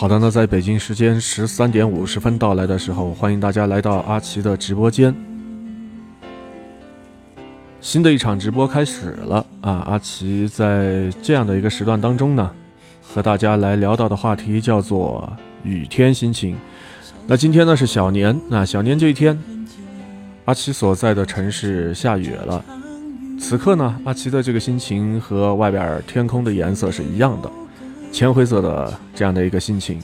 好的，那在北京时间十三点五十分到来的时候，欢迎大家来到阿奇的直播间。新的一场直播开始了啊！阿奇在这样的一个时段当中呢，和大家来聊到的话题叫做雨天心情。那今天呢是小年，那小年这一天，阿奇所在的城市下雨了。此刻呢，阿奇的这个心情和外边天空的颜色是一样的。铅灰色的这样的一个心情，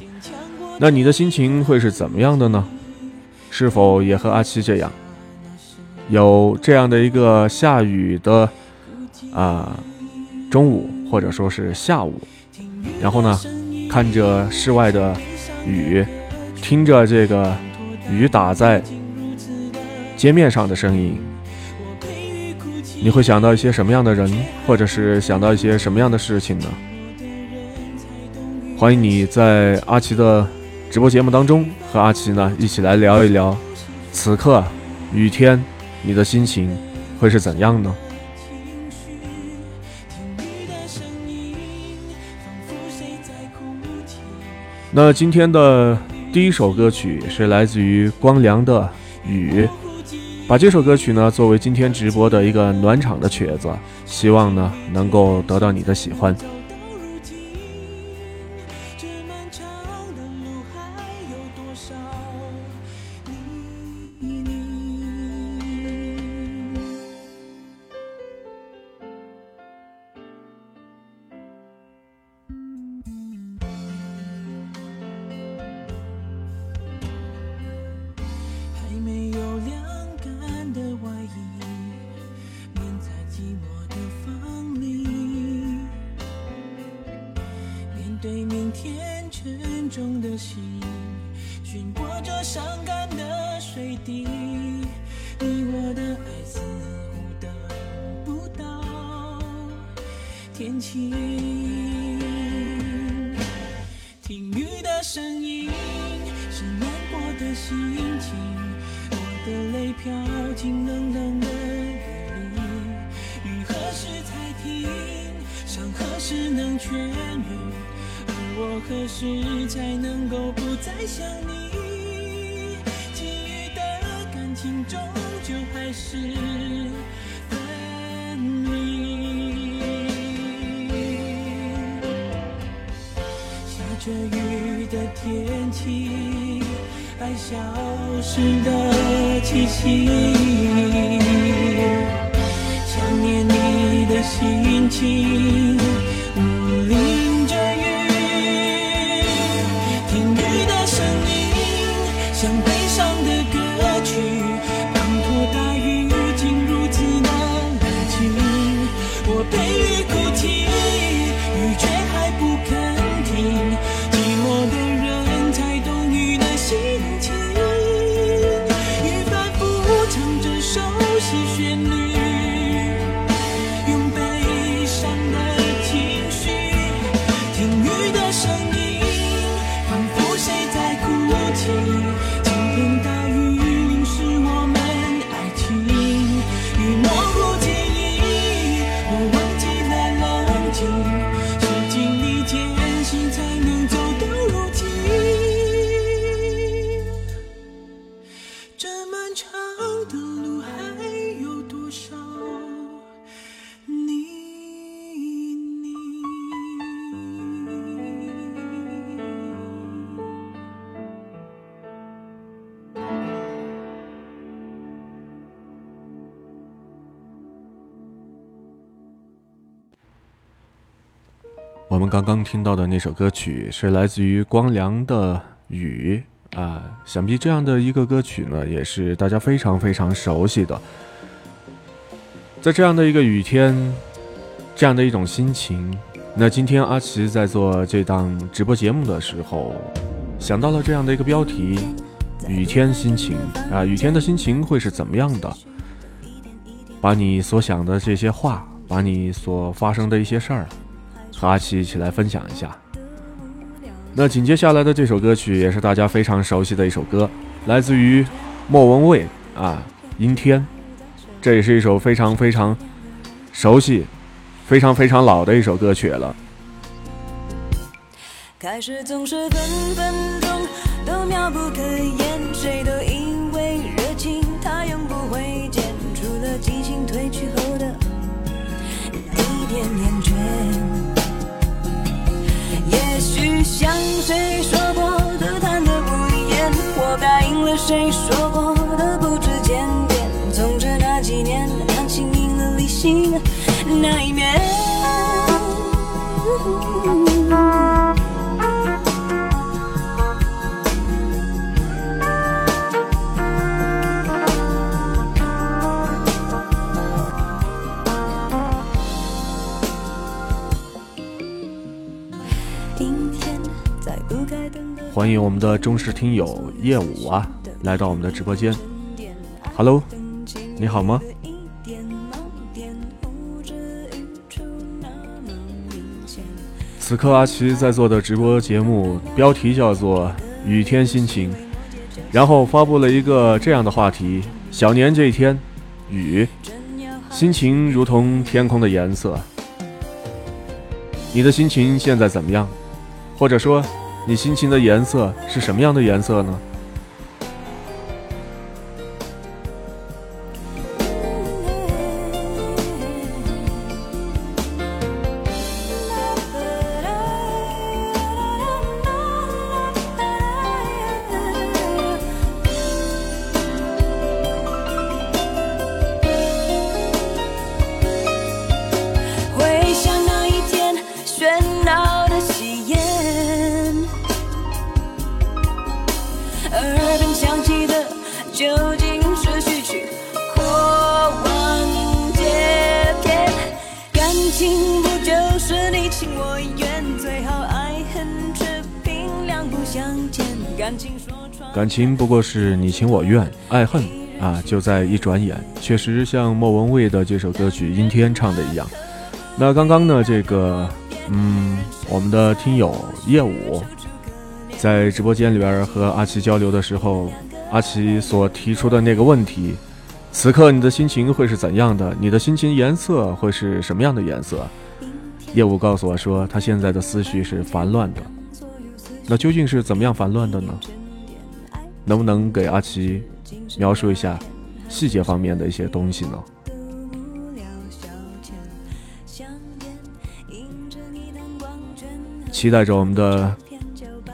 那你的心情会是怎么样的呢？是否也和阿七这样，有这样的一个下雨的啊中午或者说是下午，然后呢，看着室外的雨，听着这个雨打在街面上的声音，你会想到一些什么样的人，或者是想到一些什么样的事情呢？欢迎你在阿奇的直播节目当中和阿奇呢一起来聊一聊，此刻雨天你的心情会是怎样呢？那今天的第一首歌曲是来自于光良的《雨》，把这首歌曲呢作为今天直播的一个暖场的曲子，希望呢能够得到你的喜欢。中的心，寻过这伤感的水滴，你我的爱似乎等不到天晴。听雨的声音，是难过的心情，我的泪飘进冷冷的雨里，雨何时才停？伤何时能痊？我何时才能够不再想你今日的感情终究还是分离下着雨的天气爱消失的气息。想念你的心情。刚刚听到的那首歌曲是来自于光良的《雨》啊，想必这样的一个歌曲呢，也是大家非常非常熟悉的。在这样的一个雨天，这样的一种心情，那今天阿奇在做这档直播节目的时候，想到了这样的一个标题：雨天心情啊，雨天的心情会是怎么样的？把你所想的这些话，把你所发生的一些事儿。和阿奇一起来分享一下。那紧接下来的这首歌曲也是大家非常熟悉的一首歌，来自于莫文蔚啊，《阴天》。这也是一首非常非常熟悉、非常非常老的一首歌曲了。开始总是分分钟都妙不可言，谁都谁说过的贪得无厌，活该应了谁说过的不知检点，总之那几年，感情赢了理性那一面。欢迎我们的忠实听友叶武啊，来到我们的直播间。Hello，你好吗？此刻阿奇在做的直播节目标题叫做《雨天心情》，然后发布了一个这样的话题：小年这一天，雨，心情如同天空的颜色。你的心情现在怎么样？或者说，你心情的颜色是什么样的颜色呢？情不过是你情我愿，爱恨啊，就在一转眼。确实像莫文蔚的这首歌曲《阴天》唱的一样。那刚刚呢，这个，嗯，我们的听友叶武在直播间里边和阿奇交流的时候，阿奇所提出的那个问题：此刻你的心情会是怎样的？你的心情颜色会是什么样的颜色？叶武告诉我说，他现在的思绪是烦乱的。那究竟是怎么样烦乱的呢？能不能给阿奇描述一下细节方面的一些东西呢？期待着我们的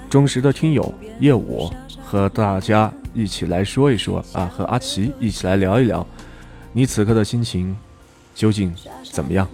忠实的听友叶武和大家一起来说一说啊，和阿奇一起来聊一聊，你此刻的心情究竟怎么样？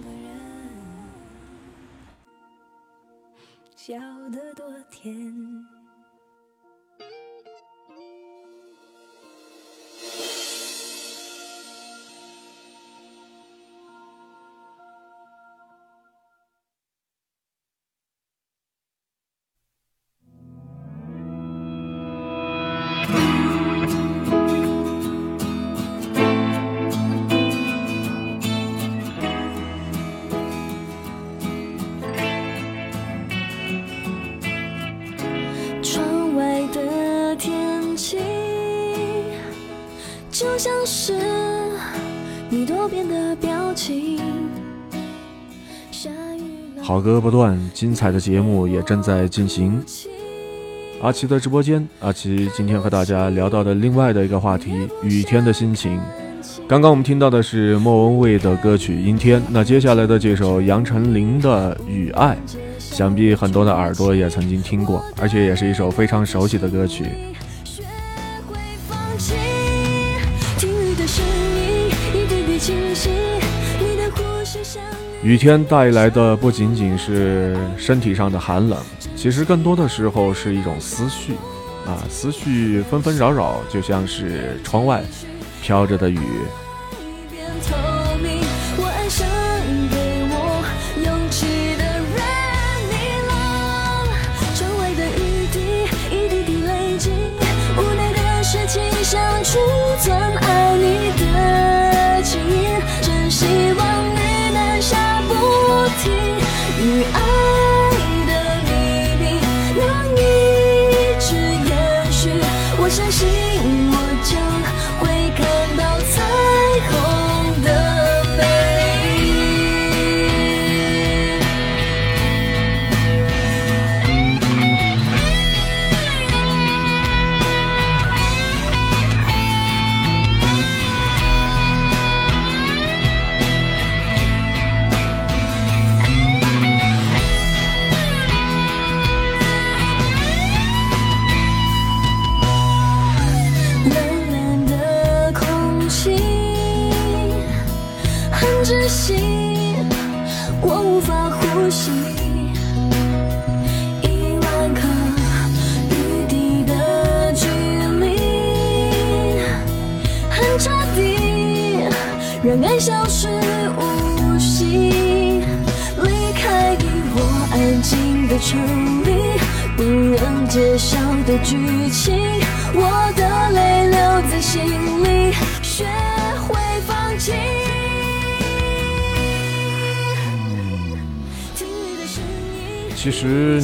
好歌不断，精彩的节目也正在进行。阿奇的直播间，阿奇今天和大家聊到的另外的一个话题——雨天的心情。刚刚我们听到的是莫文蔚的歌曲《阴天》，那接下来的这首杨丞琳的《雨爱》，想必很多的耳朵也曾经听过，而且也是一首非常熟悉的歌曲。雨天带来的不仅仅是身体上的寒冷，其实更多的时候是一种思绪，啊，思绪纷纷扰扰，就像是窗外飘着的雨。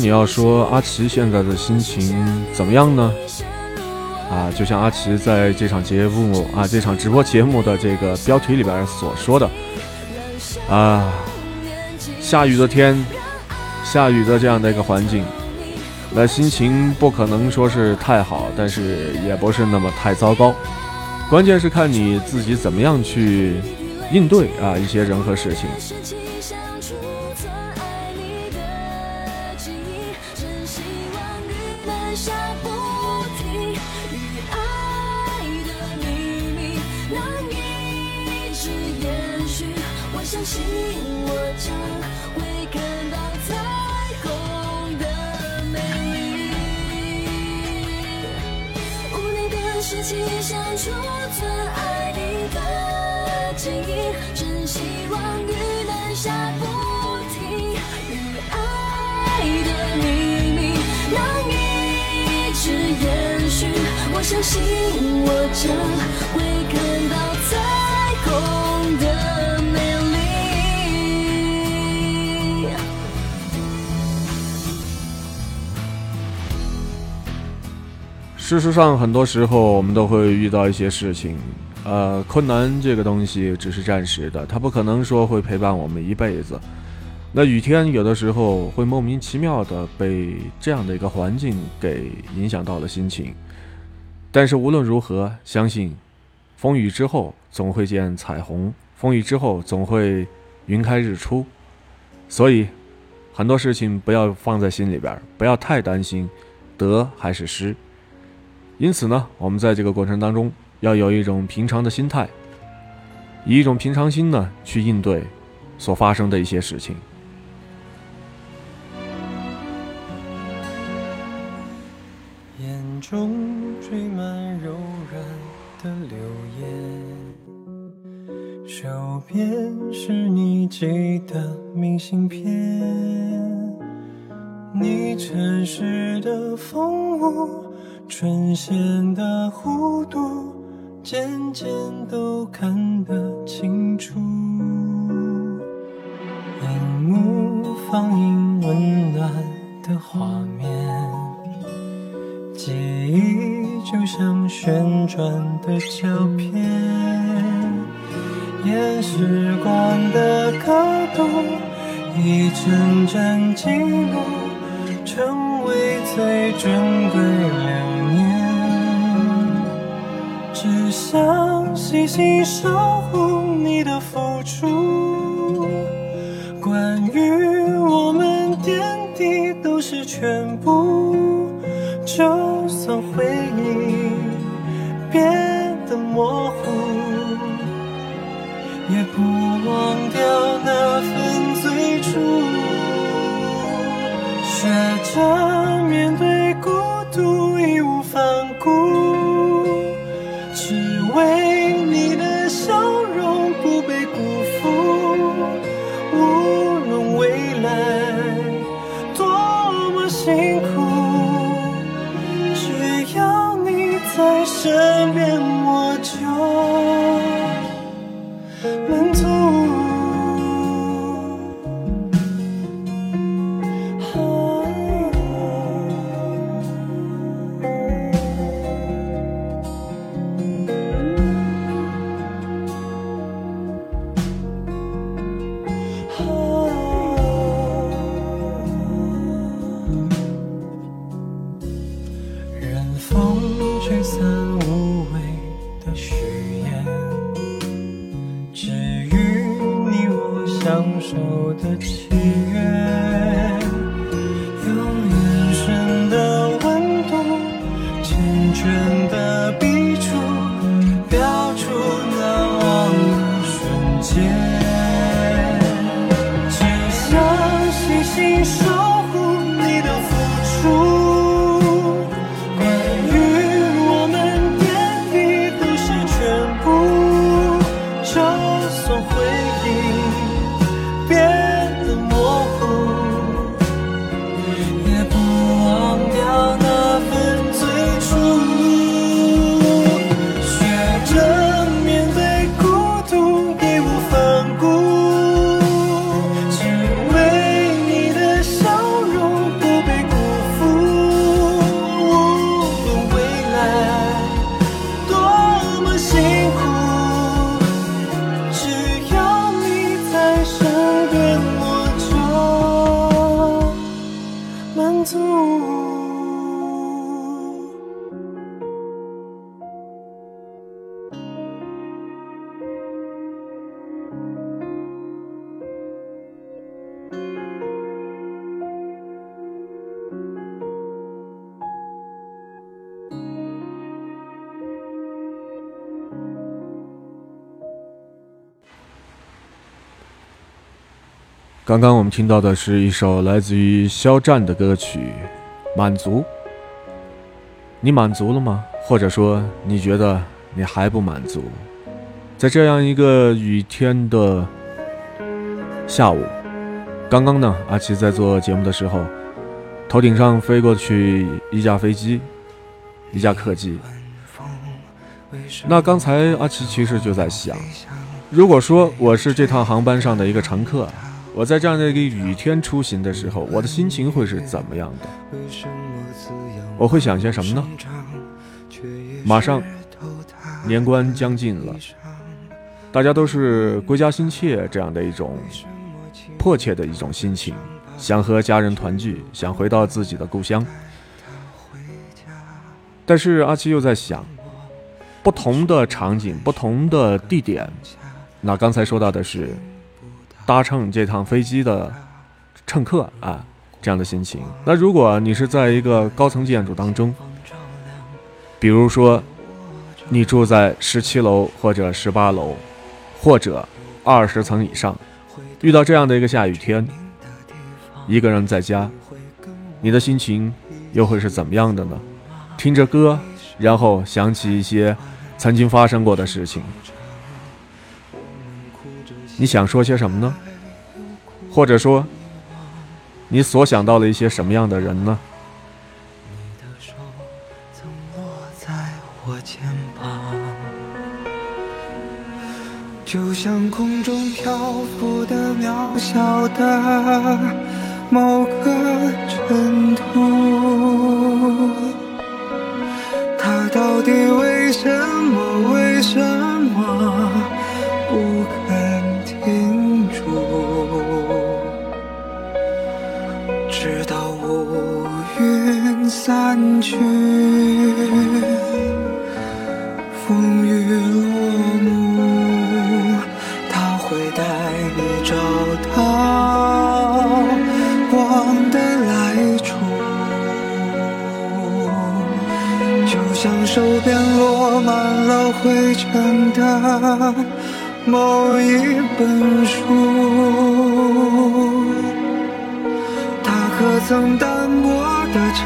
你要说阿奇现在的心情怎么样呢？啊，就像阿奇在这场节目啊，这场直播节目的这个标题里边所说的，啊，下雨的天，下雨的这样的一个环境，那心情不可能说是太好，但是也不是那么太糟糕，关键是看你自己怎么样去应对啊一些人和事情。我将会看到彩虹的美丽。屋内的事情想储存爱你的记忆，真希望雨能下不停，与爱的秘密能一直延续。我相信我将会看到事实上，很多时候我们都会遇到一些事情，呃，困难这个东西只是暂时的，它不可能说会陪伴我们一辈子。那雨天有的时候会莫名其妙的被这样的一个环境给影响到了心情，但是无论如何，相信风雨之后总会见彩虹，风雨之后总会云开日出。所以，很多事情不要放在心里边，不要太担心得还是失。因此呢，我们在这个过程当中要有一种平常的心态，以一种平常心呢去应对所发生的一些事情。眼中缀满柔软的流言，手边是你寄的明信片，你城市的风物，唇线的弧度，渐渐都看得清楚。荧幕放映温暖的画面。记忆就像旋转的胶片，沿时光的刻度，一帧帧记录，成为最珍贵留念。只想细心守护你的付出，关于我们点滴都是全部。就算回忆变得模糊，也不忘掉那份最初。想面对刚刚我们听到的是一首来自于肖战的歌曲《满足》。你满足了吗？或者说你觉得你还不满足？在这样一个雨天的下午，刚刚呢，阿奇在做节目的时候，头顶上飞过去一架飞机，一架客机。那刚才阿奇其实就在想，如果说我是这趟航班上的一个乘客。我在这样的一个雨天出行的时候，我的心情会是怎么样的？我会想些什么呢？马上年关将近了，大家都是归家心切这样的一种迫切的一种心情，想和家人团聚，想回到自己的故乡。但是阿七又在想，不同的场景，不同的地点。那刚才说到的是。搭乘这趟飞机的乘客啊，这样的心情。那如果你是在一个高层建筑当中，比如说你住在十七楼或者十八楼，或者二十层以上，遇到这样的一个下雨天，一个人在家，你的心情又会是怎么样的呢？听着歌，然后想起一些曾经发生过的事情。你想说些什么呢？或者说，你所想到了一些什么样的人呢？你的手曾握在我肩膀就像空中漂浮的渺小的某个尘土，它到底为什么？为什么散去，风雨落幕，他会带你找到光的来处。就像手边落满了灰尘的某一本书，他可曾淡薄？的承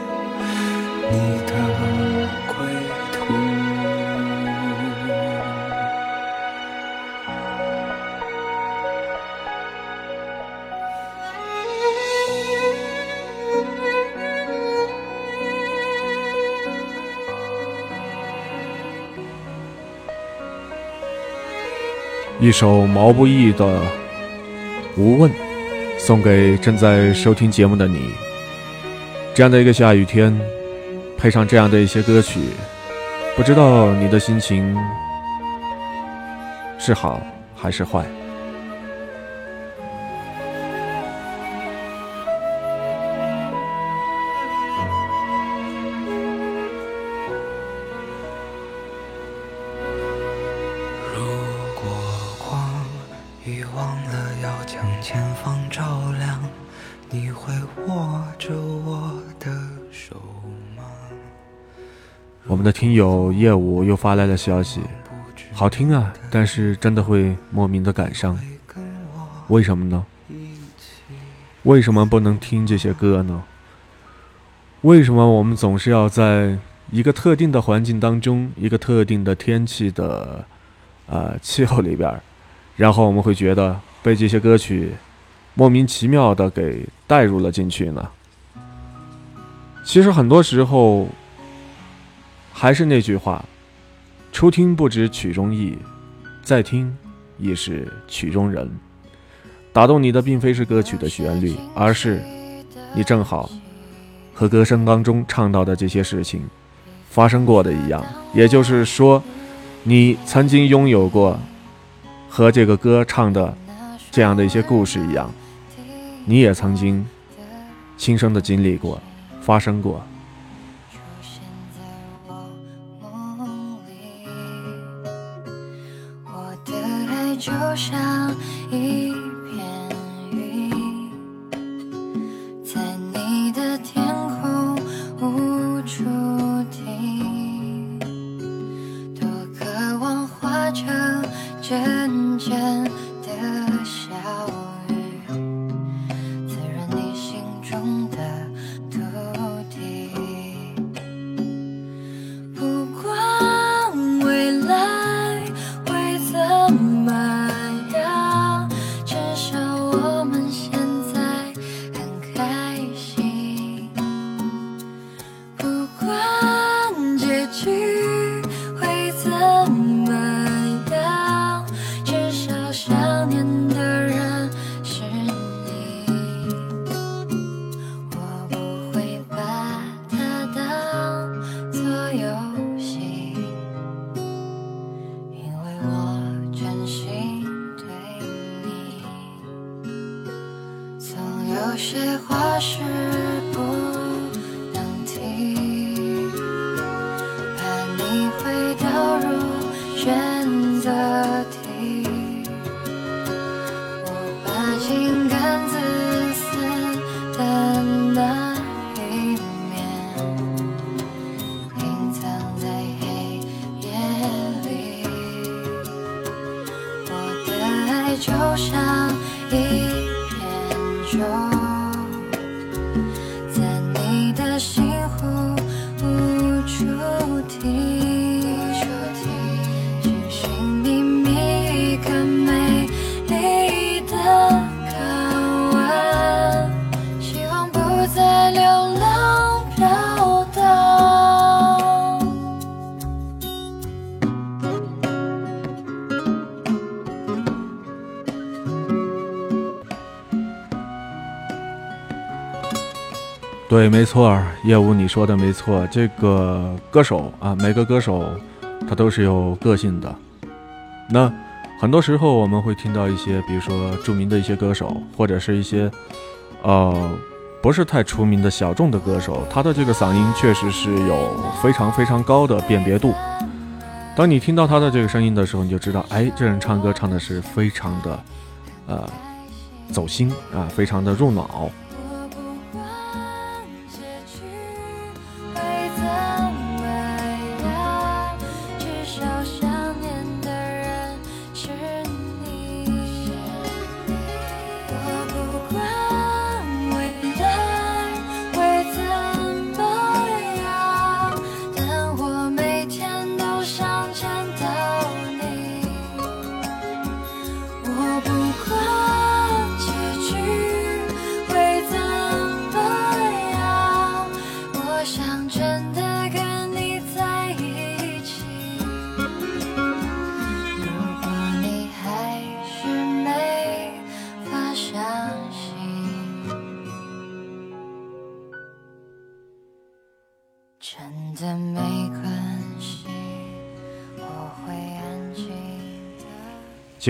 一首毛不易的《无问》，送给正在收听节目的你。这样的一个下雨天，配上这样的一些歌曲，不知道你的心情是好还是坏。业务又发来了消息，好听啊，但是真的会莫名的感伤。为什么呢？为什么不能听这些歌呢？为什么我们总是要在一个特定的环境当中，一个特定的天气的呃气候里边，然后我们会觉得被这些歌曲莫名其妙的给带入了进去呢？其实很多时候。还是那句话，初听不知曲中意，再听亦是曲中人。打动你的并非是歌曲的旋律，而是你正好和歌声当中唱到的这些事情发生过的一样。也就是说，你曾经拥有过和这个歌唱的这样的一些故事一样，你也曾经亲身的经历过，发生过。对，没错，业务你说的没错。这个歌手啊，每个歌手他都是有个性的。那很多时候我们会听到一些，比如说著名的一些歌手，或者是一些呃不是太出名的小众的歌手，他的这个嗓音确实是有非常非常高的辨别度。当你听到他的这个声音的时候，你就知道，哎，这人唱歌唱的是非常的呃走心啊，非常的入脑。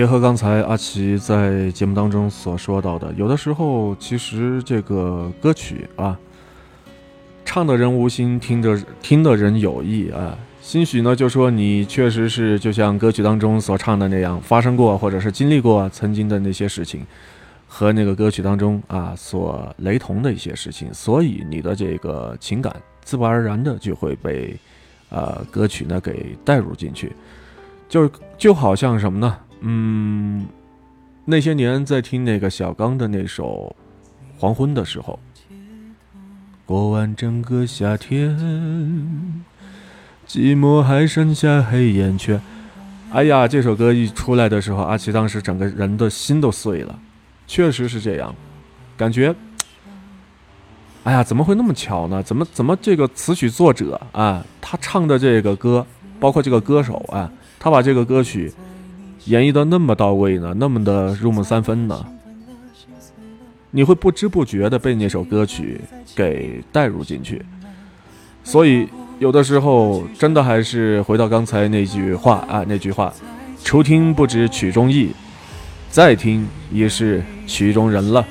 结合刚才阿奇在节目当中所说到的，有的时候其实这个歌曲啊，唱的人无心，听着听的人有意啊。兴许呢，就说你确实是就像歌曲当中所唱的那样，发生过或者是经历过曾经的那些事情，和那个歌曲当中啊所雷同的一些事情，所以你的这个情感自不而然的就会被呃歌曲呢给带入进去，就就好像什么呢？嗯，那些年在听那个小刚的那首《黄昏》的时候，过完整个夏天，寂寞还剩下黑眼圈。哎呀，这首歌一出来的时候，阿奇当时整个人的心都碎了，确实是这样，感觉，哎呀，怎么会那么巧呢？怎么怎么这个词曲作者啊，他唱的这个歌，包括这个歌手啊，他把这个歌曲。演绎的那么到位呢，那么的入木三分呢，你会不知不觉的被那首歌曲给带入进去。所以有的时候真的还是回到刚才那句话啊，那句话：初听不知曲中意，再听已是曲中人了。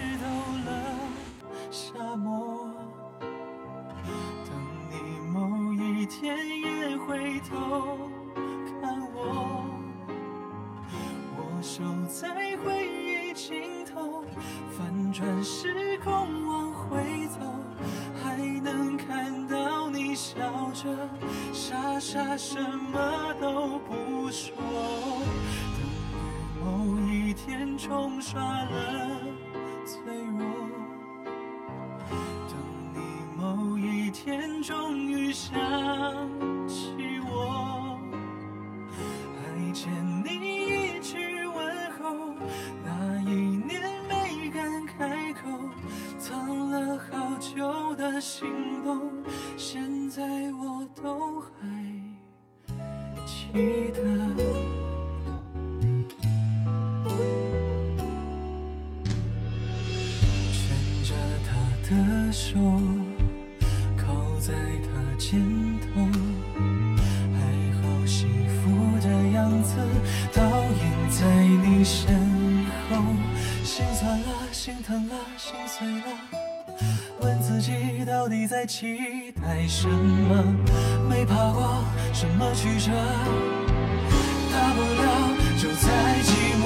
记得。牵着他的手，靠在他肩头，还好幸福的样子倒映在你身后，心酸了，心疼了，心碎了。问自己到底在期待什么？没怕过什么曲折，大不了就再寂寞。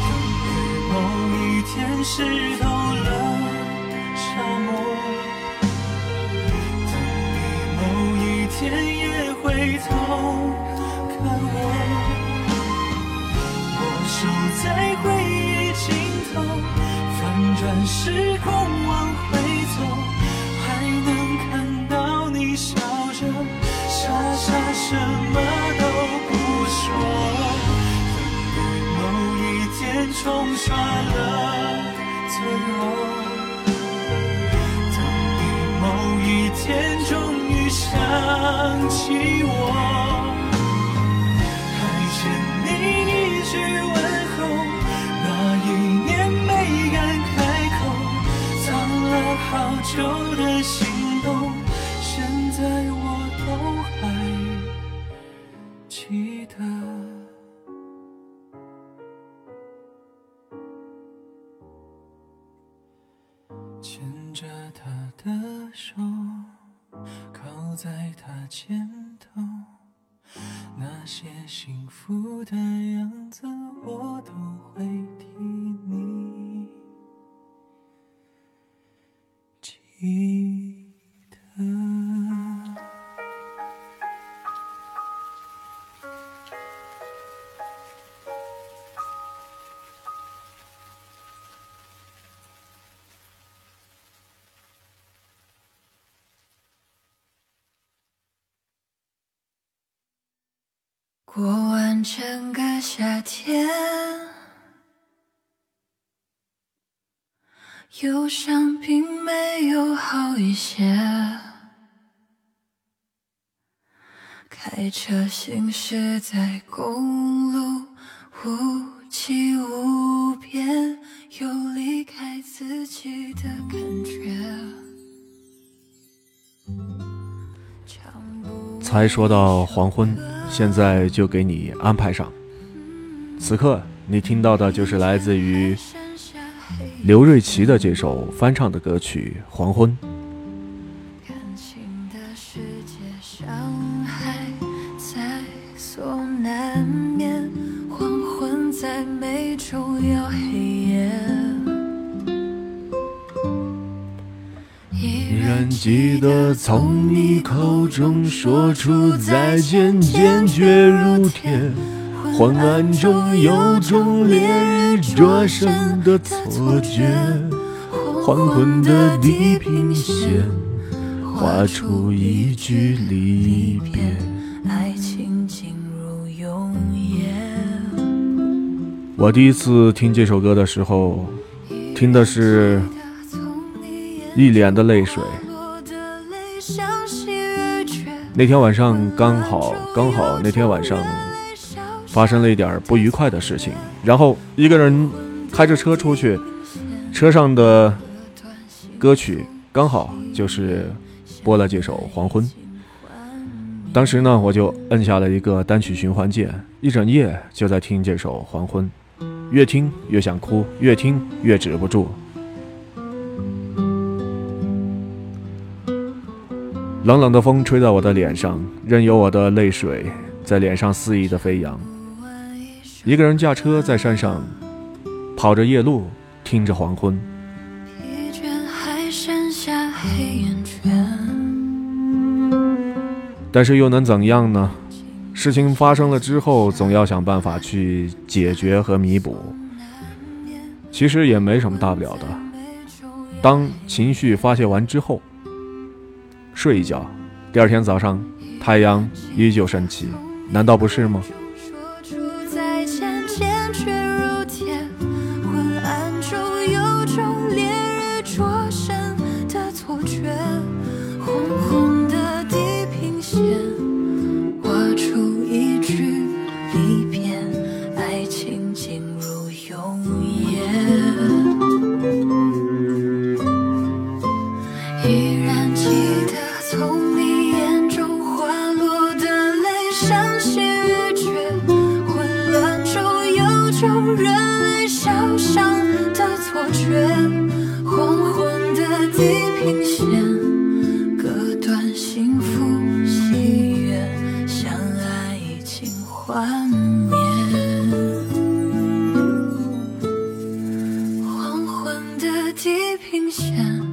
等于某一天湿透了沙漠，等你某一天也回头看我。我守在回忆尽头，翻转时空往回肩头。那些幸福的样子，我都会替你记车行驶在公路，无际无边，有离开自己的感觉。才说到黄昏，现在就给你安排上。此刻你听到的就是来自于刘瑞琦的这首翻唱的歌曲《黄昏》。从你口中说出再见，坚决如铁。昏暗中有种烈日灼身的错觉，黄昏的地平线画出一句离别。爱情进入永夜。我第一次听这首歌的时候，听的是一脸的泪水。那天晚上刚好刚好那天晚上发生了一点不愉快的事情，然后一个人开着车出去，车上的歌曲刚好就是播了这首《黄昏》。当时呢，我就摁下了一个单曲循环键，一整夜就在听这首《黄昏》，越听越想哭，越听越止不住。冷冷的风吹在我的脸上，任由我的泪水在脸上肆意的飞扬。一个人驾车在山上跑着夜路，听着黄昏。但是又能怎样呢？事情发生了之后，总要想办法去解决和弥补。其实也没什么大不了的。当情绪发泄完之后，睡一觉，第二天早上太阳依旧升起，难道不是吗？地平线。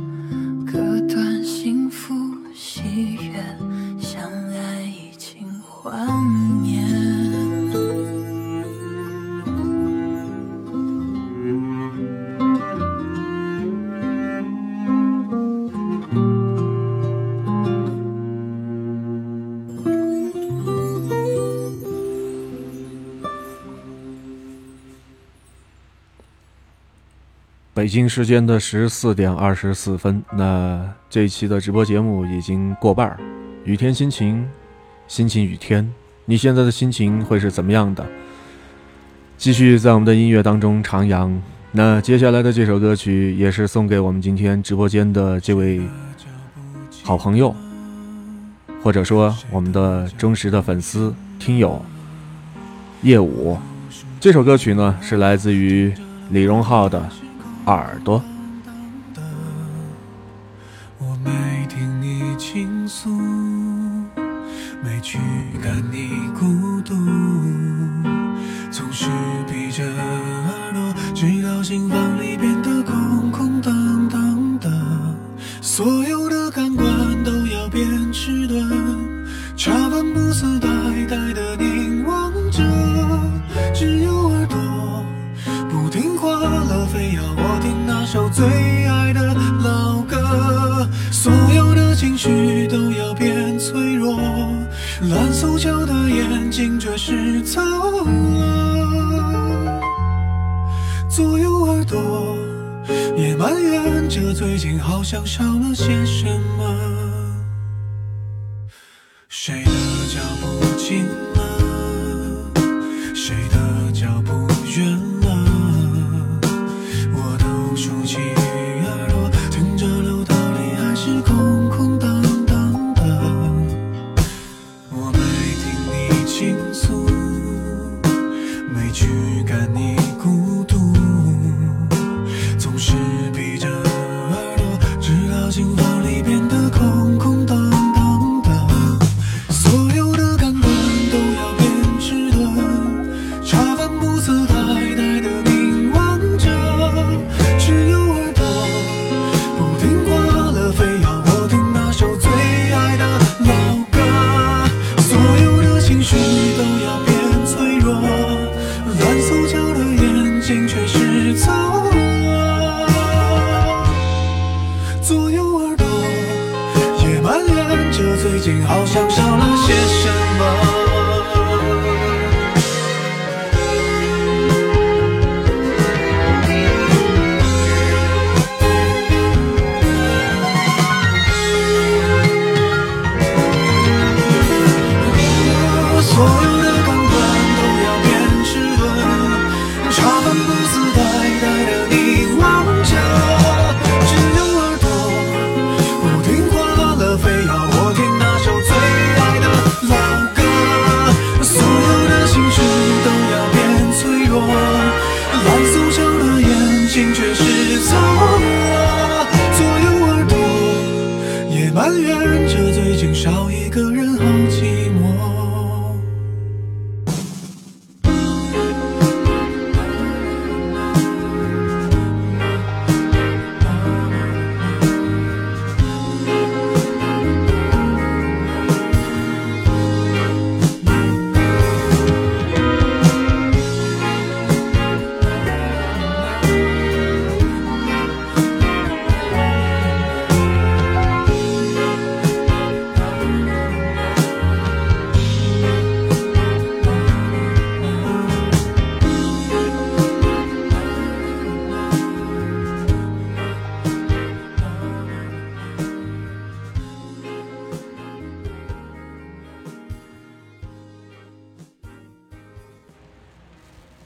北京时间的十四点二十四分，那这一期的直播节目已经过半儿。雨天心情，心情雨天，你现在的心情会是怎么样的？继续在我们的音乐当中徜徉。那接下来的这首歌曲也是送给我们今天直播间的这位好朋友，或者说我们的忠实的粉丝听友叶武。这首歌曲呢是来自于李荣浩的《耳朵》。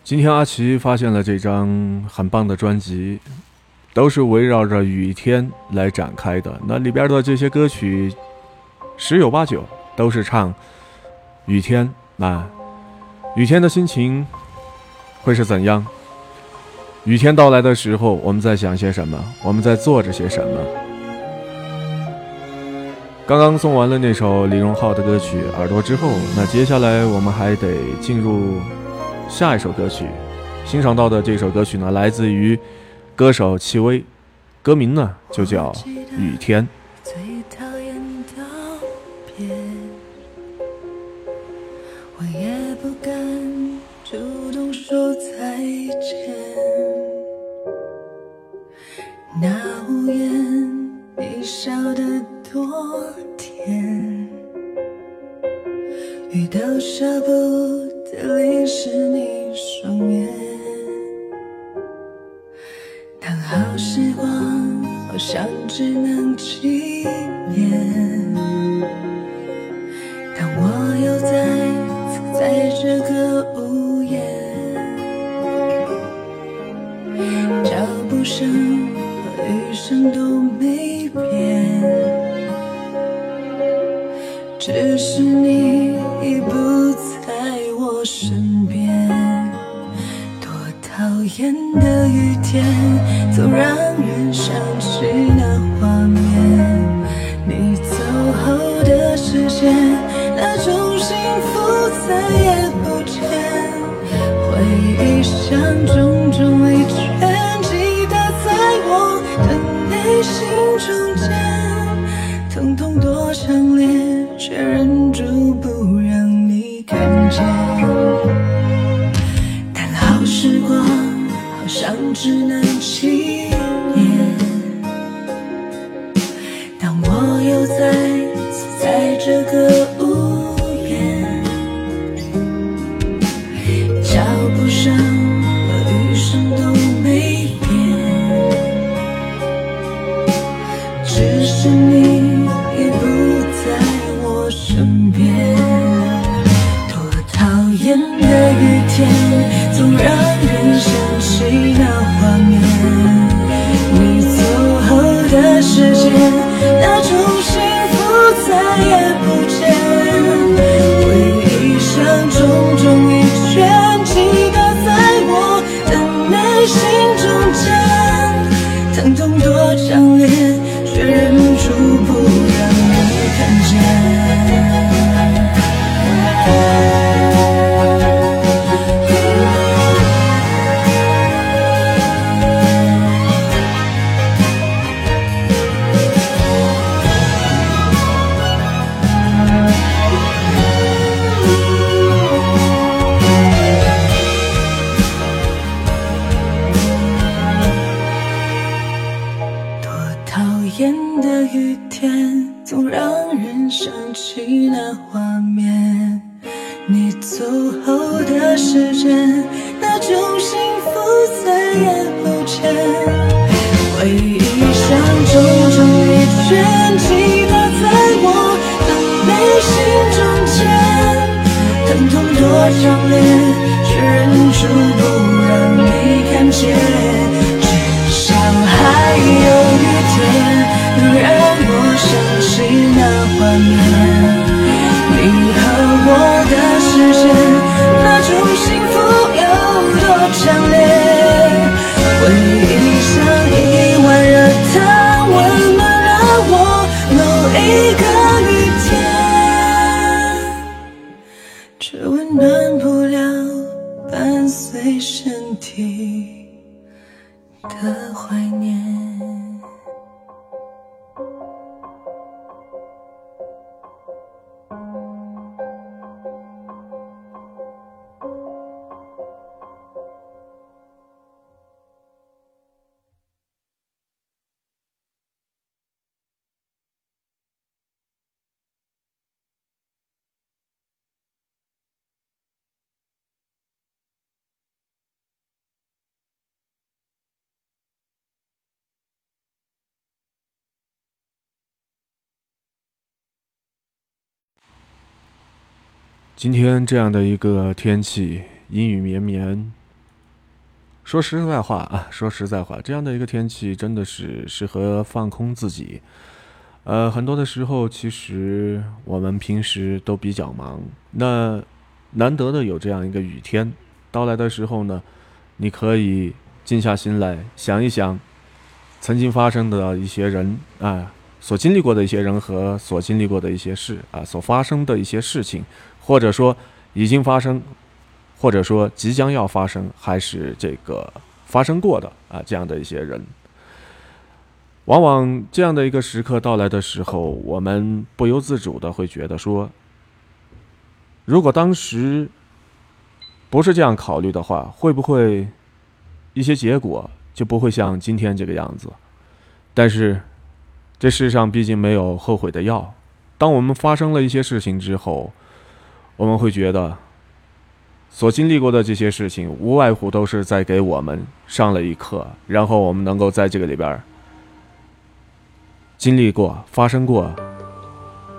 今天阿奇发现了这张很棒的专辑，都是围绕着雨天来展开的。那里边的这些歌曲，十有八九都是唱雨天那，雨天的心情会是怎样？雨天到来的时候，我们在想些什么？我们在做着些什么？刚刚送完了那首李荣浩的歌曲《耳朵》之后，那接下来我们还得进入下一首歌曲。欣赏到的这首歌曲呢，来自于歌手戚薇，歌名呢就叫《雨天》。只是你已不在我身边。多讨厌的雨天，总让人想起那画面。你走后的时间，那种幸福再也不见。回忆像种种讨厌的雨天，总让人想起那画面。你走后的时间，那种幸福再也不见。回忆像重重一圈，击打在我的内心中间，疼痛多强烈，却忍住不让你看见。面。今天这样的一个天气，阴雨绵绵。说实在话啊，说实在话，这样的一个天气真的是适合放空自己。呃，很多的时候，其实我们平时都比较忙，那难得的有这样一个雨天到来的时候呢，你可以静下心来想一想，曾经发生的一些人啊，所经历过的一些人和所经历过的一些事啊，所发生的一些事情。或者说已经发生，或者说即将要发生，还是这个发生过的啊，这样的一些人，往往这样的一个时刻到来的时候，我们不由自主的会觉得说，如果当时不是这样考虑的话，会不会一些结果就不会像今天这个样子？但是这世上毕竟没有后悔的药，当我们发生了一些事情之后。我们会觉得，所经历过的这些事情，无外乎都是在给我们上了一课，然后我们能够在这个里边经历过、发生过，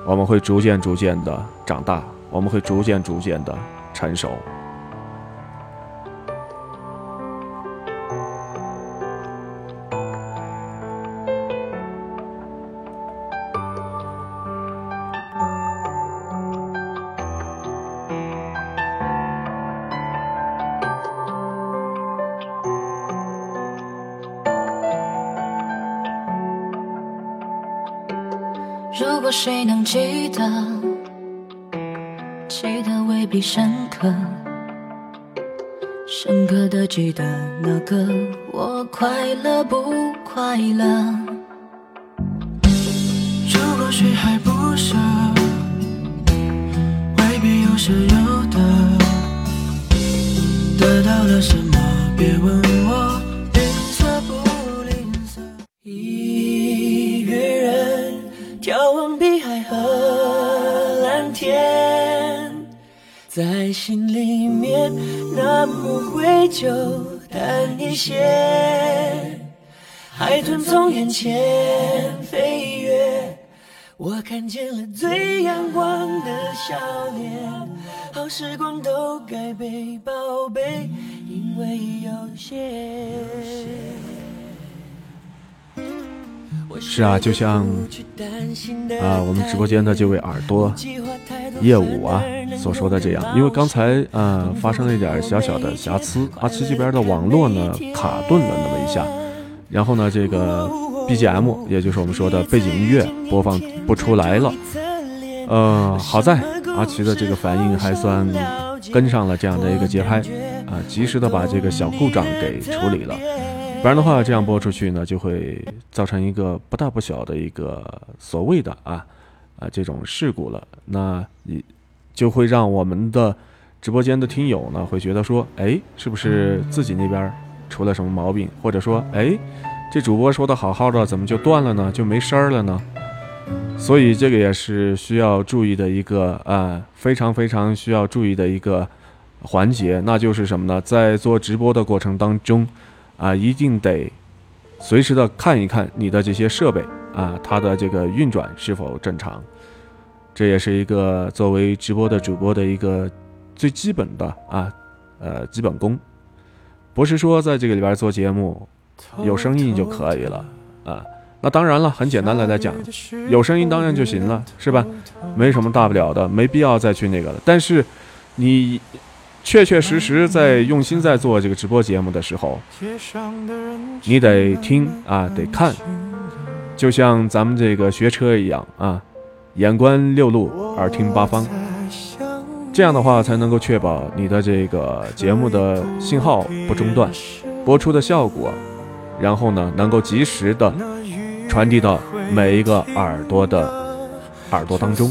我们会逐渐逐渐的长大，我们会逐渐逐渐的成熟。谁能记得，记得未必深刻，深刻的记得那个我快乐不快乐？如果谁还不舍，未必有舍有心里面那么愧疚淡一些。海豚从眼前飞跃，我看见了最阳光的笑脸。好时光都该被宝贝，因为有限。是啊就像啊，我们直播间的这位耳朵业务啊所说的这样，因为刚才呃发生了一点小小的瑕疵，阿奇这边的网络呢卡顿了那么一下，然后呢这个 BGM 也就是我们说的背景音乐播放不出来了，呃，好在阿奇的这个反应还算跟上了这样的一个节拍啊，及时的把这个小故障给处理了。不然的话，这样播出去呢，就会造成一个不大不小的一个所谓的啊啊这种事故了。那你就会让我们的直播间的听友呢，会觉得说，哎，是不是自己那边出了什么毛病？或者说，哎，这主播说的好好的，怎么就断了呢？就没声儿了呢？所以这个也是需要注意的一个啊，非常非常需要注意的一个环节，那就是什么呢？在做直播的过程当中。啊，一定得随时的看一看你的这些设备啊，它的这个运转是否正常。这也是一个作为直播的主播的一个最基本的啊，呃，基本功。不是说在这个里边做节目有声音就可以了啊。那当然了，很简单的来讲，有声音当然就行了，是吧？没什么大不了的，没必要再去那个了。但是你。确确实实在用心在做这个直播节目的时候，你得听啊，得看，就像咱们这个学车一样啊，眼观六路，耳听八方，这样的话才能够确保你的这个节目的信号不中断，播出的效果，然后呢能够及时的传递到每一个耳朵的耳朵当中。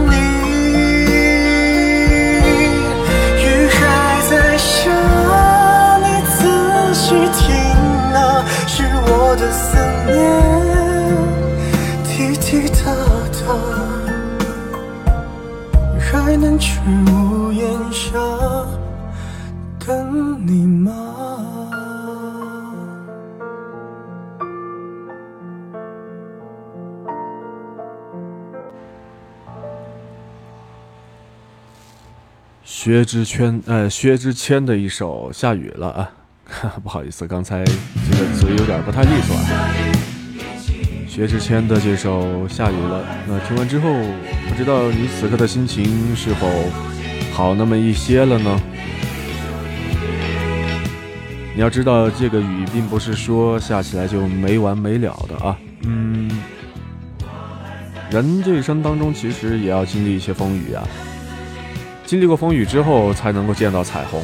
是我的思念。滴滴答答，还能去屋檐下等你吗？薛之谦，呃，薛之谦的一首《下雨了》啊，不好意思，刚才这个嘴有点不太利索啊。薛之谦的这首《下雨了》，那听完之后，不知道你此刻的心情是否好那么一些了呢？你要知道，这个雨并不是说下起来就没完没了的啊。嗯，人这一生当中，其实也要经历一些风雨啊。经历过风雨之后，才能够见到彩虹。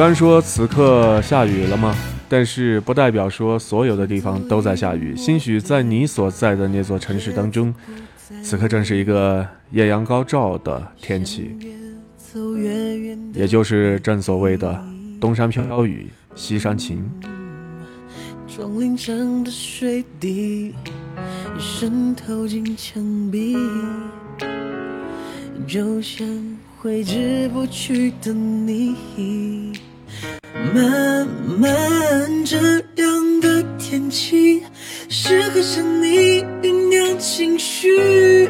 虽然说此刻下雨了吗？但是不代表说所有的地方都在下雨。兴许在你所在的那座城市当中，此刻正是一个艳阳高照的天气，也就是正所谓的“东山飘飘雨，西山晴窗棂上的水滴渗透进墙壁，就像挥之不去的你。慢慢这样的天气，适合向你酝酿情绪，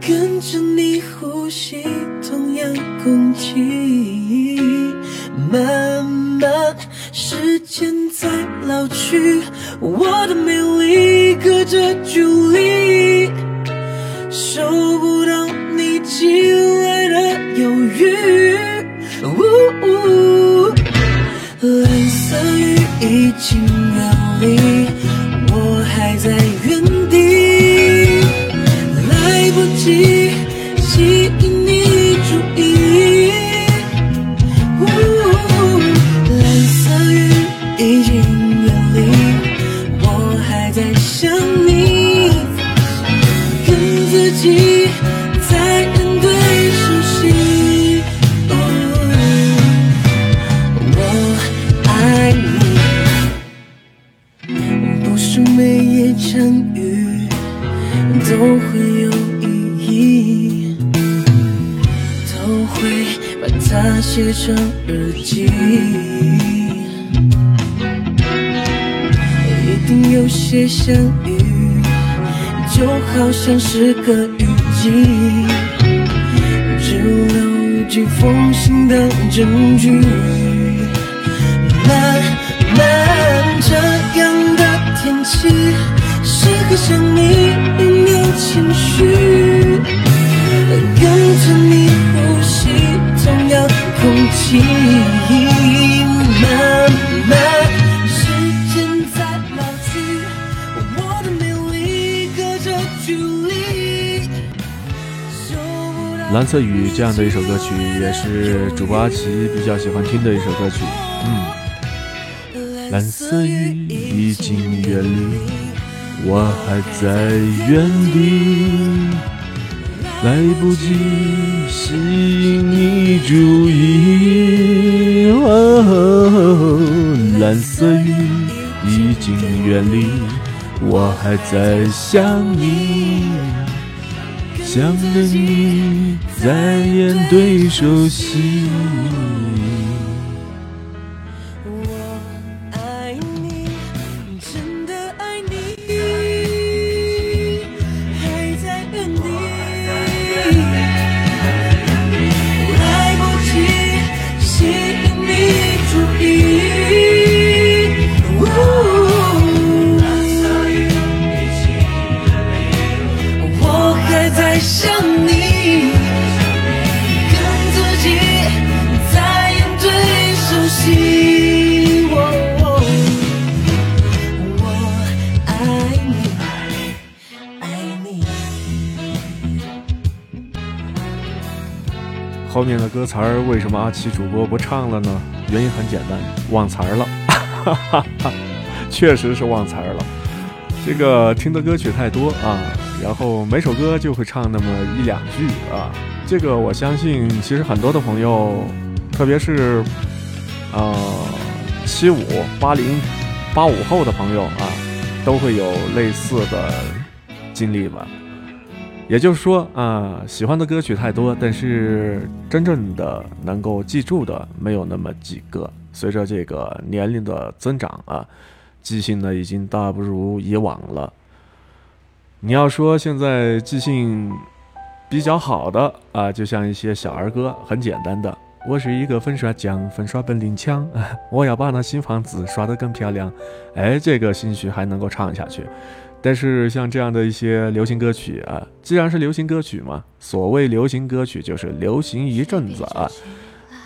跟着你呼吸同样空气。慢慢，时间在老去，我的美丽隔着距离，收不到你寄这样的一首歌曲，也是主播阿奇比较喜欢听的一首歌曲。嗯，蓝色雨已经远离，我还在原地，来不及吸引你注意。哦，蓝色雨已经远离，我还在想你。想着你在演对手戏，后面的歌词儿为什么阿奇主播不唱了呢？原因很简单，忘词儿了，确实是忘词儿了。这个听的歌曲太多啊，然后每首歌就会唱那么一两句啊。这个我相信，其实很多的朋友，特别是呃七五、八零、八五后的朋友啊，都会有类似的经历吧。也就是说啊，喜欢的歌曲太多，但是真正的能够记住的没有那么几个。随着这个年龄的增长啊，记性呢已经大不如以往了。你要说现在记性比较好的啊，就像一些小儿歌，很简单的。我是一个粉刷匠，粉刷本领强，我要把那新房子刷得更漂亮。哎，这个兴许还能够唱下去。但是像这样的一些流行歌曲啊，既然是流行歌曲嘛，所谓流行歌曲就是流行一阵子啊，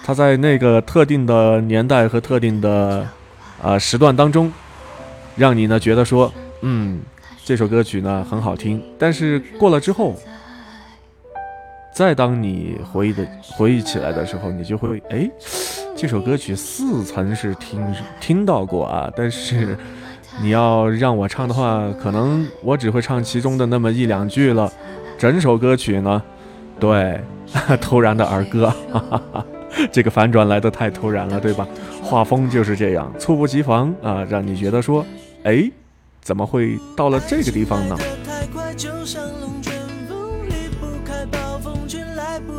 它在那个特定的年代和特定的啊、时段当中，让你呢觉得说，嗯，这首歌曲呢很好听，但是过了之后，再当你回忆的回忆起来的时候，你就会哎，这首歌曲似曾是听听到过啊，但是你要让我唱的话，可能我只会唱其中的那么一两句了。整首歌曲呢，对，突然的儿歌，哈哈，这个反转来的太突然了，对吧？画风就是这样，猝不及防啊，让你觉得说，哎，怎么会到了这个地方呢？太快，就像龙卷风，离不开暴风圈，来不。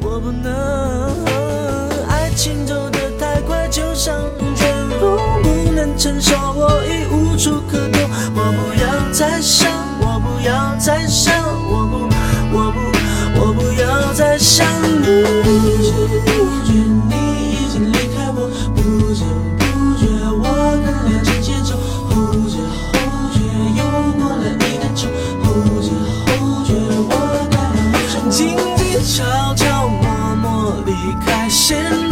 我不能情走得太快，就像龙卷风，不能承受，我已无处可躲。我不要再想，我不要再想，我不，我不，我不要再想。你。不知不觉你已经离开我，不知不觉我跟恋情节奏，后知后觉又过了一点钟，后知后觉我该了什么？静静悄悄默默离开，陷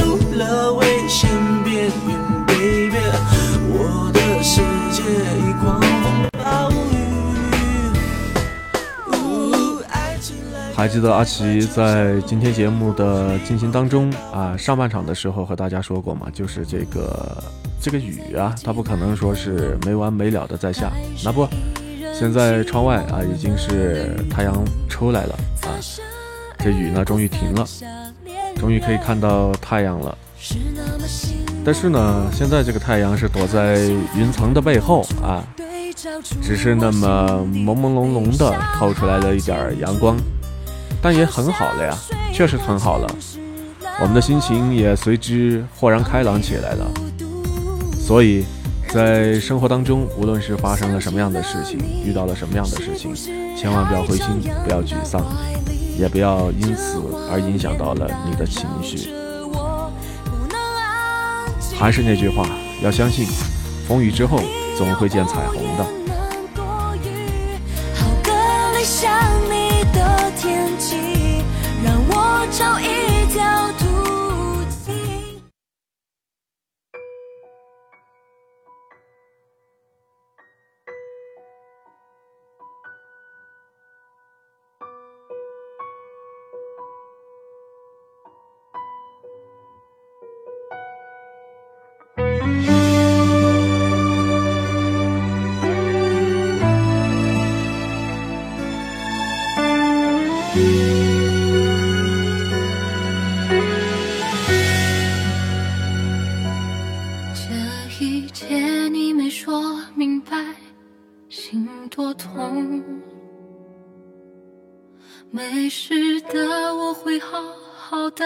还记得阿奇在今天节目的进行当中啊，上半场的时候和大家说过嘛，就是这个这个雨啊，它不可能说是没完没了的在下。那不，现在窗外啊已经是太阳出来了啊，这雨呢终于停了，终于可以看到太阳了。但是呢，现在这个太阳是躲在云层的背后啊，只是那么朦朦胧胧的透出来了一点阳光，但也很好了呀，确实很好了。我们的心情也随之豁然开朗起来了。所以，在生活当中，无论是发生了什么样的事情，遇到了什么样的事情，千万不要灰心，不要沮丧，也不要因此而影响到了你的情绪。还是那句话，要相信，风雨之后总会见彩虹的。少一条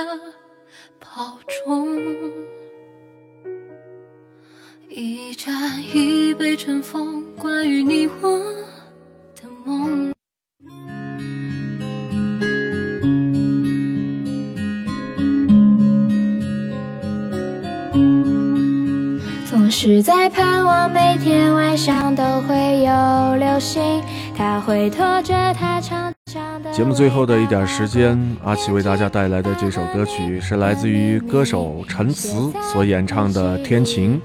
的保重。一盏一杯尘封，关于你我的梦。总是在盼望每天晚上都会有流星，他会拖着它长。节目最后的一点时间，阿奇为大家带来的这首歌曲是来自于歌手陈词所演唱的《天晴》。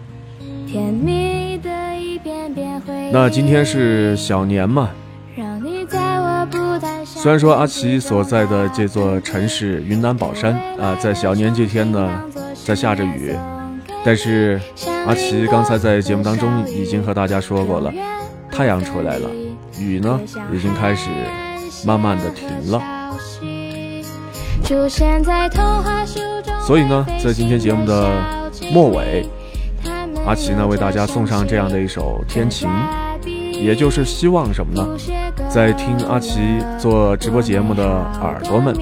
甜蜜的一遍遍回忆。那今天是小年嘛，让你在我不担心。虽然说阿奇所在的这座城市云南保山啊，在小年这天呢，在下着雨，但是阿奇刚才在节目当中已经和大家说过了，太阳出来了，雨呢已经开始慢慢的停了。所以呢，在今天节目的末尾，阿奇呢为大家送上这样的一首《天晴》，也就是希望什么呢？在听阿奇做直播节目的耳朵们，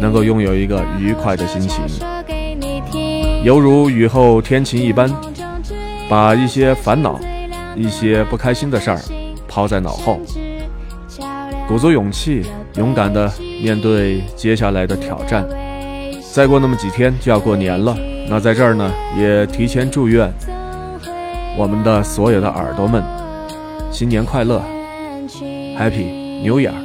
能够拥有一个愉快的心情，犹如雨后天晴一般，把一些烦恼、一些不开心的事儿抛在脑后，鼓足勇气，勇敢的面对接下来的挑战。再过那么几天就要过年了，那在这儿呢，也提前祝愿我们的所有的耳朵们新年快乐，Happy New Year！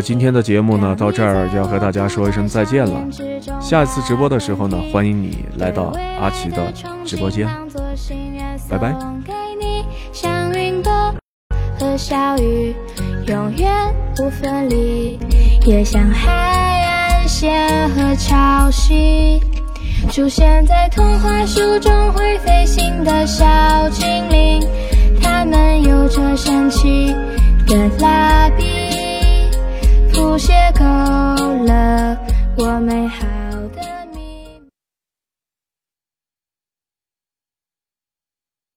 那今天的节目呢，到这儿就要和大家说一声再见了。下一次直播的时候呢，欢迎你来到阿奇的直播间，拜拜。像云朵和小雨，永远不分离，也像海岸线和潮汐。出现在童话书中会飞行的小精灵，它们有着神奇的蜡笔。谱写够了我没还。